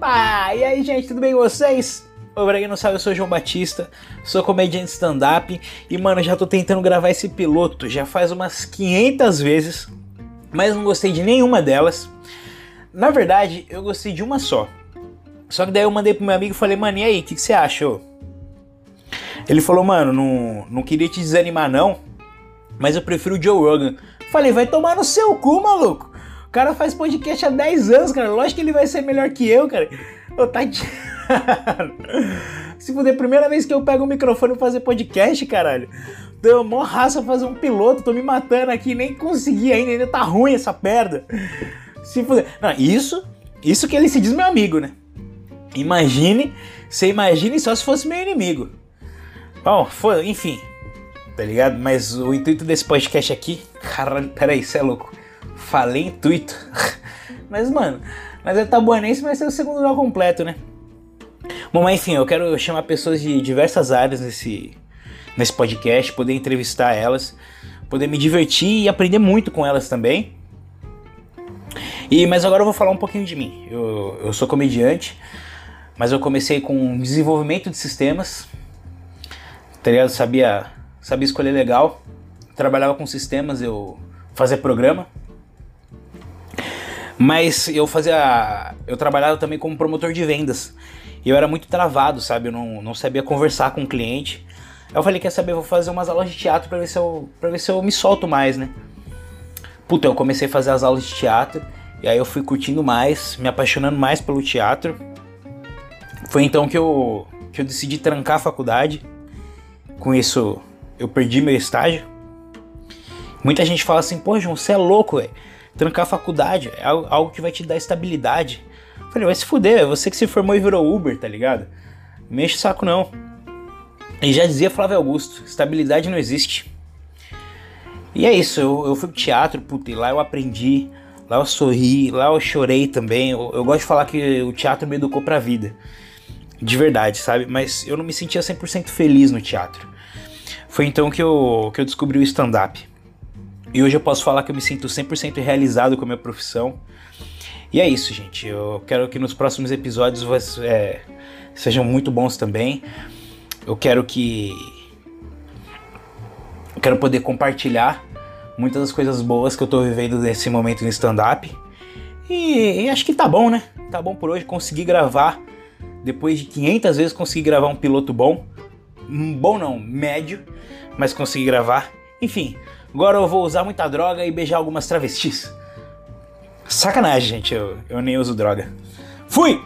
Ah, e aí, gente, tudo bem com vocês? Ô, pra quem não sabe, eu sou João Batista, sou comediante stand-up e, mano, já tô tentando gravar esse piloto já faz umas 500 vezes, mas não gostei de nenhuma delas. Na verdade, eu gostei de uma só. Só que daí eu mandei pro meu amigo e falei, mano, e aí, o que, que você acha? Ele falou, mano, não, não queria te desanimar não, mas eu prefiro o Joe Rogan. Falei, vai tomar no seu cu, maluco. Cara faz podcast há 10 anos, cara. Lógico que ele vai ser melhor que eu, cara. Ô, tá. Se fuder, primeira vez que eu pego o microfone pra fazer podcast, caralho. Deu mó raça fazer um piloto, tô me matando aqui, nem consegui ainda, ainda tá ruim essa perda. Se fuder. Não, isso, isso que ele se diz meu amigo, né? Imagine, você imagine só se fosse meu inimigo. Bom, foi, enfim, tá ligado? Mas o intuito desse podcast aqui, caralho, peraí, você é louco. Falei intuito. mas, mano, mas é tabuanense vai ser o segundo grau completo, né? Bom, mas enfim, eu quero chamar pessoas de diversas áreas nesse, nesse podcast, poder entrevistar elas, poder me divertir e aprender muito com elas também. E, mas agora eu vou falar um pouquinho de mim. Eu, eu sou comediante, mas eu comecei com desenvolvimento de sistemas, tá? Sabia, sabia escolher legal, trabalhava com sistemas, eu fazia programa. Mas eu fazia. Eu trabalhava também como promotor de vendas. E eu era muito travado, sabe? Eu não, não sabia conversar com o cliente. Aí eu falei, quer saber, vou fazer umas aulas de teatro pra ver se eu, pra ver se eu me solto mais, né? Puta, eu comecei a fazer as aulas de teatro. E aí eu fui curtindo mais, me apaixonando mais pelo teatro. Foi então que eu, que eu decidi trancar a faculdade. Com isso, eu perdi meu estágio. Muita gente fala assim, pô, João, você é louco, velho. Trancar a faculdade é algo que vai te dar estabilidade. Eu falei, vai se fuder, é você que se formou e virou Uber, tá ligado? Mexe o saco não. E já dizia Flávio Augusto, estabilidade não existe. E é isso, eu, eu fui pro teatro, puta, e lá eu aprendi, lá eu sorri, lá eu chorei também. Eu, eu gosto de falar que o teatro me educou pra vida. De verdade, sabe? Mas eu não me sentia 100% feliz no teatro. Foi então que eu, que eu descobri o stand-up. E hoje eu posso falar que eu me sinto 100% realizado com a minha profissão. E é isso, gente. Eu quero que nos próximos episódios é, sejam muito bons também. Eu quero que. Eu quero poder compartilhar muitas das coisas boas que eu tô vivendo nesse momento no stand-up. E, e, acho que tá bom, né? Tá bom por hoje. Consegui gravar. Depois de 500 vezes, consegui gravar um piloto bom. Um bom não, médio. Mas consegui gravar. Enfim, Agora eu vou usar muita droga e beijar algumas travestis. Sacanagem, gente, eu, eu nem uso droga. Fui!